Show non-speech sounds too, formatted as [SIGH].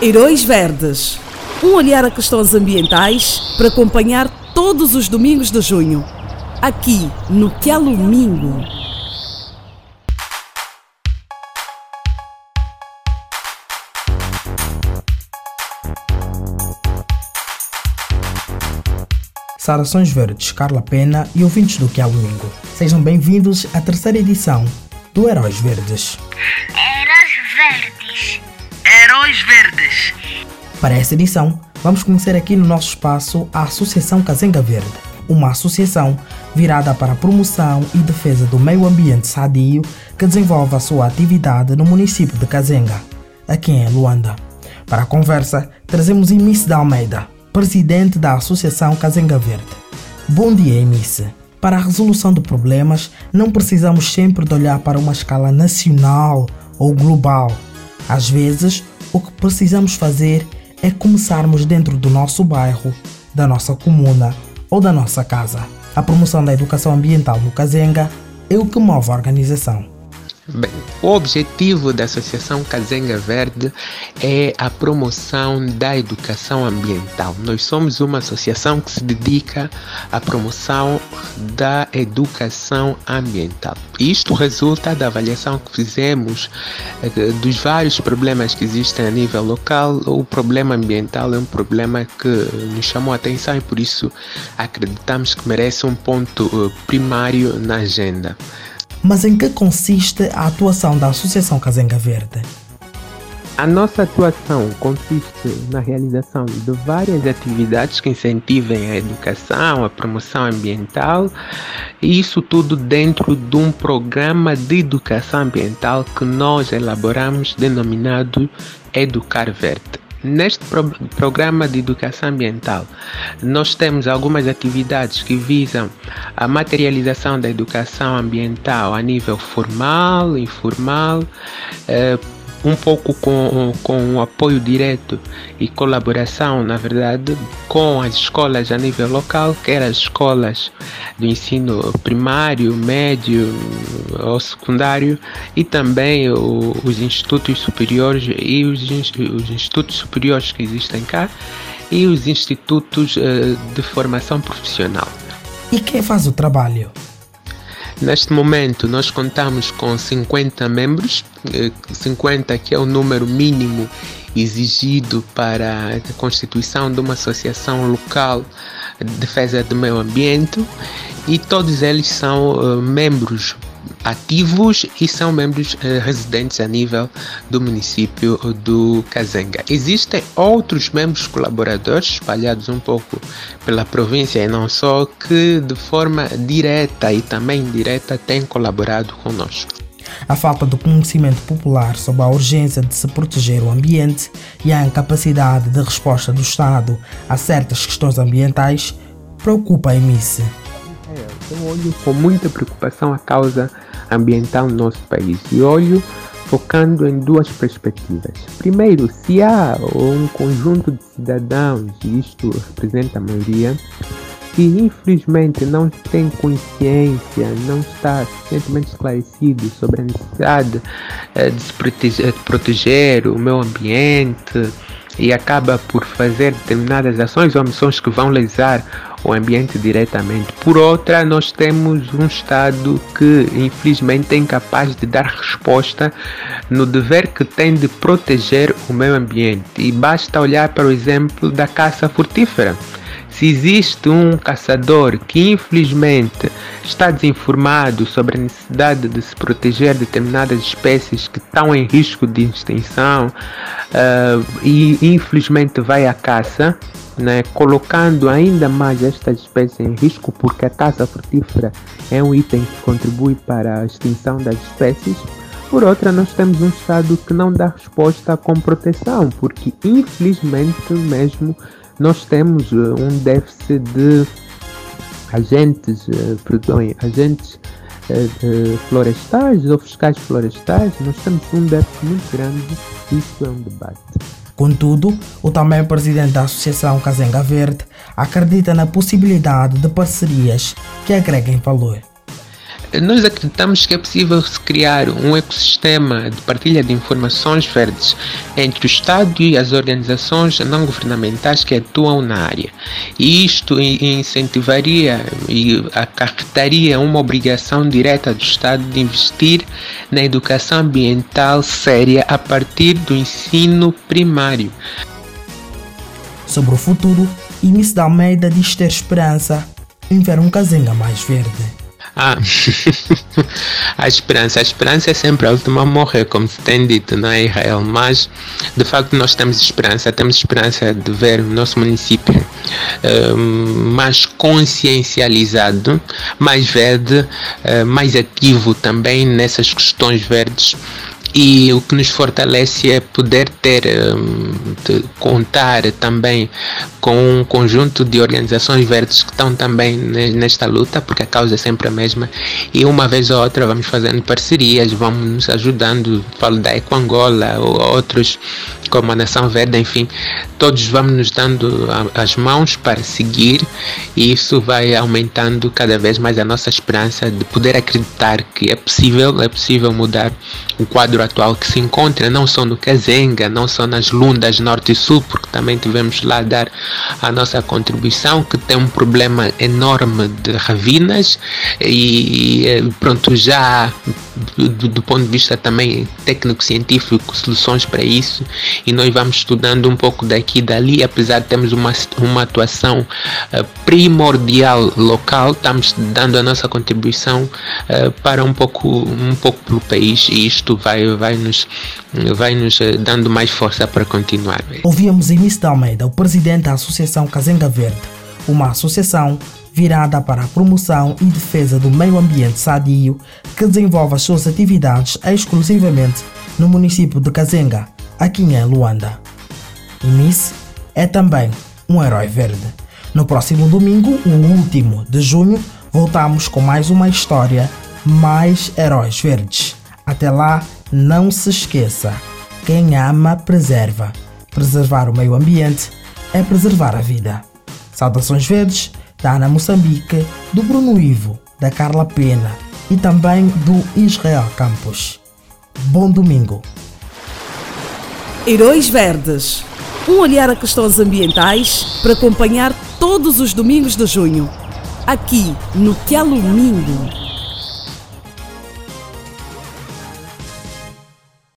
Heróis Verdes. Um olhar a questões ambientais para acompanhar todos os domingos de junho. Aqui no Quelomingo. Saudações Verdes, Carla Pena e ouvintes do Quelomingo. Sejam bem-vindos à terceira edição do Heróis Verdes. Heróis Verdes. Heróis Verdes. Para esta edição, vamos conhecer aqui no nosso espaço a Associação Cazenga Verde, uma associação virada para a promoção e defesa do meio ambiente sadio que desenvolve a sua atividade no município de Cazenga, aqui em Luanda. Para a conversa, trazemos Imice da Almeida, presidente da Associação Cazenga Verde. Bom dia, Imice. Para a resolução de problemas, não precisamos sempre de olhar para uma escala nacional ou global. Às vezes, o que precisamos fazer é começarmos dentro do nosso bairro, da nossa comuna ou da nossa casa. A promoção da educação ambiental no Cazenga é o que move a organização. Bem, o objetivo da Associação Cazenga Verde é a promoção da educação ambiental. Nós somos uma associação que se dedica à promoção da educação ambiental. Isto resulta da avaliação que fizemos eh, dos vários problemas que existem a nível local. O problema ambiental é um problema que nos chamou a atenção e por isso acreditamos que merece um ponto eh, primário na agenda. Mas em que consiste a atuação da Associação Cazenga Verde? A nossa atuação consiste na realização de várias atividades que incentivem a educação, a promoção ambiental, e isso tudo dentro de um programa de educação ambiental que nós elaboramos denominado Educar Verde. Neste pro programa de educação ambiental, nós temos algumas atividades que visam a materialização da educação ambiental a nível formal, informal, eh, um pouco com, com o apoio direto e colaboração, na verdade, com as escolas a nível local, quer as escolas do ensino primário, médio ou secundário, e também o, os institutos superiores e os, os institutos superiores que existem cá e os institutos uh, de formação profissional. E quem faz o trabalho? Neste momento, nós contamos com 50 membros, 50 eh, que é o número mínimo exigido para a constituição de uma associação local de defesa do meio ambiente e todos eles são uh, membros ativos e são membros uh, residentes a nível do município do Cazenga. Existem outros membros colaboradores espalhados um pouco pela província e não só que de forma direta e também indireta têm colaborado conosco. A falta de conhecimento popular sobre a urgência de se proteger o ambiente e a incapacidade de resposta do Estado a certas questões ambientais preocupa a EMISE. Eu olho com muita preocupação a causa ambiental no nosso país e olho focando em duas perspectivas. Primeiro, se há um conjunto de cidadãos, e isto representa a maioria, que infelizmente não tem consciência, não está suficientemente esclarecido sobre a necessidade eh, de proteger, o meio ambiente e acaba por fazer determinadas ações ou omissões que vão lesar o ambiente diretamente. Por outra, nós temos um Estado que infelizmente é incapaz de dar resposta no dever que tem de proteger o meio ambiente. E basta olhar para o exemplo da caça furtífera. Se existe um caçador que infelizmente está desinformado sobre a necessidade de se proteger determinadas espécies que estão em risco de extinção uh, e infelizmente vai à caça, né, colocando ainda mais estas espécies em risco, porque a caça frutífera é um item que contribui para a extinção das espécies. Por outra, nós temos um Estado que não dá resposta com proteção, porque infelizmente mesmo nós temos uh, um déficit de agentes, uh, perdão, agentes uh, florestais ou fiscais florestais, nós temos um déficit muito grande, isso é um debate. Contudo, o também presidente da Associação Cazenga Verde acredita na possibilidade de parcerias que agreguem valor. Nós acreditamos que é possível se criar um ecossistema de partilha de informações verdes entre o Estado e as organizações não governamentais que atuam na área. E isto incentivaria e acarretaria uma obrigação direta do Estado de investir na educação ambiental séria a partir do ensino primário. Sobre o futuro, Início da Almeida diz ter esperança em ver um Cazenga mais verde. Ah, [LAUGHS] a esperança. A esperança é sempre a última a morrer, como se tem dito, não é, Israel? Mas, de facto, nós temos esperança. Temos esperança de ver o nosso município uh, mais consciencializado, mais verde, uh, mais ativo também nessas questões verdes e o que nos fortalece é poder ter, hum, contar também com um conjunto de organizações verdes que estão também nesta luta, porque a causa é sempre a mesma, e uma vez ou outra vamos fazendo parcerias, vamos nos ajudando, falo da Ecoangola ou outros como a Nação Verde, enfim, todos vamos nos dando as mãos para seguir e isso vai aumentando cada vez mais a nossa esperança de poder acreditar que é possível, é possível mudar o quadro atual que se encontra, não só no Kazenga, não só nas Lundas Norte e Sul, porque também tivemos lá dar a nossa contribuição, que tem um problema enorme de ravinas e pronto, já do, do ponto de vista também técnico-científico, soluções para isso e nós vamos estudando um pouco daqui e dali, apesar de termos uma, uma atuação uh, primordial local, estamos dando a nossa contribuição uh, para um pouco, um pouco pelo país e isto vai, vai nos, vai nos uh, dando mais força para continuar. Ouvíamos Início de Almeida, o presidente da Associação Cazenga Verde, uma associação virada para a promoção e defesa do meio ambiente sadio que desenvolve as suas atividades exclusivamente no município de Kazenga, aqui em Luanda. E Miss é também um herói verde. No próximo domingo, o último de junho, voltamos com mais uma história, mais heróis verdes. Até lá, não se esqueça: quem ama, preserva. Preservar o meio ambiente é preservar a vida. Saudações verdes da Ana Moçambique, do Bruno Ivo, da Carla Pena e também do Israel Campos. Bom domingo! Heróis Verdes. Um olhar a questões ambientais para acompanhar todos os domingos de junho, aqui no Mingo.